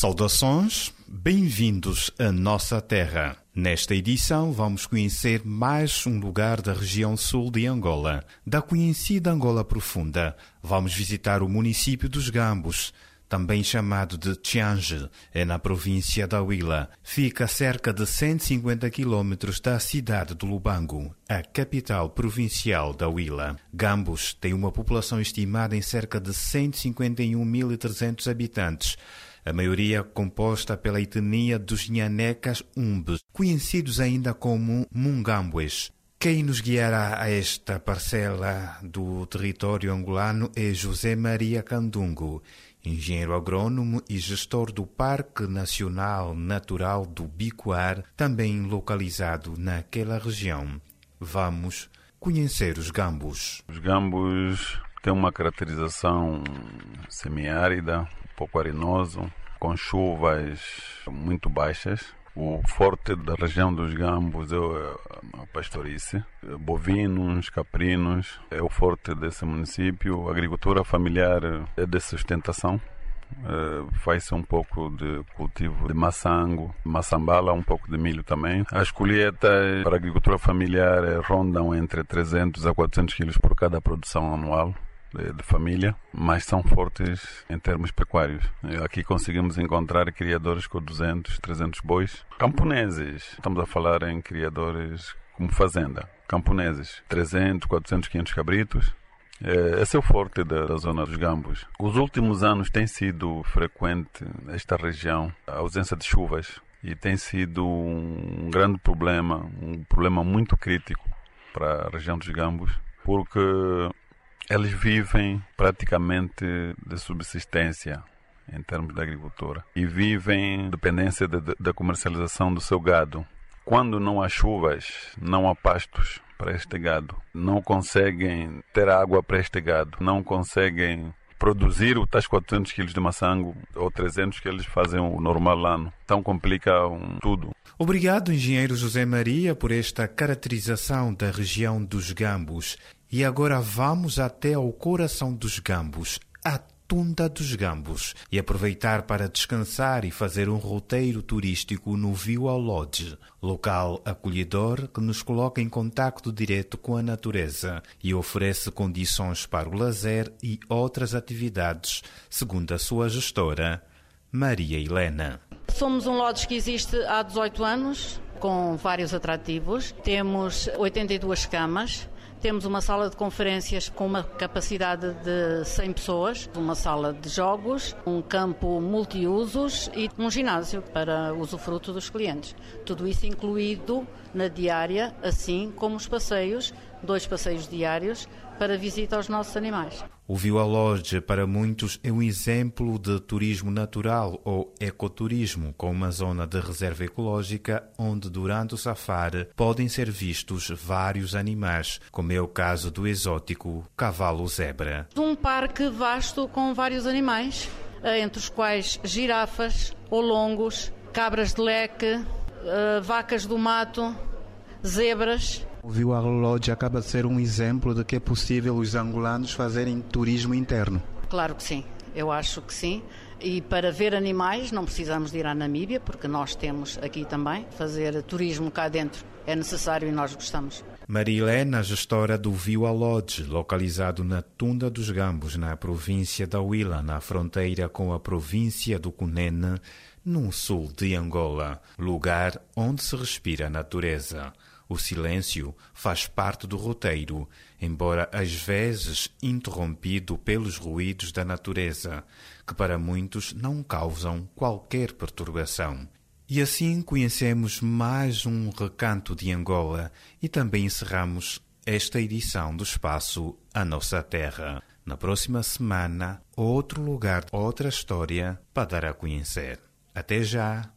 Saudações, bem-vindos à nossa terra. Nesta edição vamos conhecer mais um lugar da região sul de Angola. Da conhecida Angola Profunda, vamos visitar o município dos Gambos, também chamado de Tiange, é na província da Huila. Fica a cerca de 150 quilômetros da cidade de Lubango, a capital provincial da Huila. Gambos tem uma população estimada em cerca de 151.300 habitantes, a maioria composta pela etnia dos Nhanecas Umbes, conhecidos ainda como Mungambues. Quem nos guiará a esta parcela do território angolano é José Maria Candungo, engenheiro agrônomo e gestor do Parque Nacional Natural do Bicoar, também localizado naquela região. Vamos conhecer os gambos. Os gambos têm uma caracterização semiárida, pouco arenoso, com chuvas muito baixas. O forte da região dos Gambos é a pastorice, bovinos, caprinos, é o forte desse município. A agricultura familiar é de sustentação. Uh, faz-se um pouco de cultivo de maçango, maçambala, um pouco de milho também. As colheitas para a agricultura familiar rondam entre 300 a 400 quilos por cada produção anual de, família, mas são fortes em termos pecuários. Aqui conseguimos encontrar criadores com 200, 300 bois. Camponeses, estamos a falar em criadores como fazenda. Camponeses, 300, 400, 500 cabritos. É, esse é o forte da, da, zona dos Gambos. Os últimos anos tem sido frequente nesta região a ausência de chuvas e tem sido um grande problema, um problema muito crítico para a região dos Gambos, porque eles vivem praticamente de subsistência em termos de agricultura e vivem dependência de, de, da comercialização do seu gado. Quando não há chuvas, não há pastos para este gado, não conseguem ter água para este gado, não conseguem produzir os tais 400 quilos de maçango ou 300 que eles fazem o normal ano. Então complica um, tudo. Obrigado, engenheiro José Maria, por esta caracterização da região dos Gambos. E agora vamos até ao coração dos Gambos, a Tunda dos Gambos, e aproveitar para descansar e fazer um roteiro turístico no View ao Lodge, local acolhedor que nos coloca em contacto direto com a natureza e oferece condições para o lazer e outras atividades, segundo a sua gestora, Maria Helena. Somos um lodge que existe há 18 anos, com vários atrativos. Temos 82 camas, temos uma sala de conferências com uma capacidade de 100 pessoas, uma sala de jogos, um campo multiusos e um ginásio para usufruto dos clientes. Tudo isso incluído na diária, assim como os passeios, dois passeios diários para visita aos nossos animais. O Vila para muitos, é um exemplo de turismo natural ou ecoturismo, com uma zona de reserva ecológica onde, durante o safari, podem ser vistos vários animais, como é o caso do exótico cavalo-zebra. Um parque vasto com vários animais, eh, entre os quais girafas, olongos, cabras de leque, eh, vacas do mato, zebras o Vila Lodge acaba de ser um exemplo de que é possível os angolanos fazerem turismo interno. Claro que sim, eu acho que sim. E para ver animais não precisamos de ir à Namíbia, porque nós temos aqui também. Fazer turismo cá dentro é necessário e nós gostamos. Marilena, gestora do Vila Lodge, localizado na Tunda dos Gambos, na província da Huila, na fronteira com a província do Cunene, no sul de Angola, lugar onde se respira a natureza. O silêncio faz parte do roteiro, embora às vezes interrompido pelos ruídos da natureza, que para muitos não causam qualquer perturbação. E assim conhecemos mais um recanto de Angola e também encerramos esta edição do espaço A Nossa Terra. Na próxima semana, outro lugar, outra história para dar a conhecer. Até já!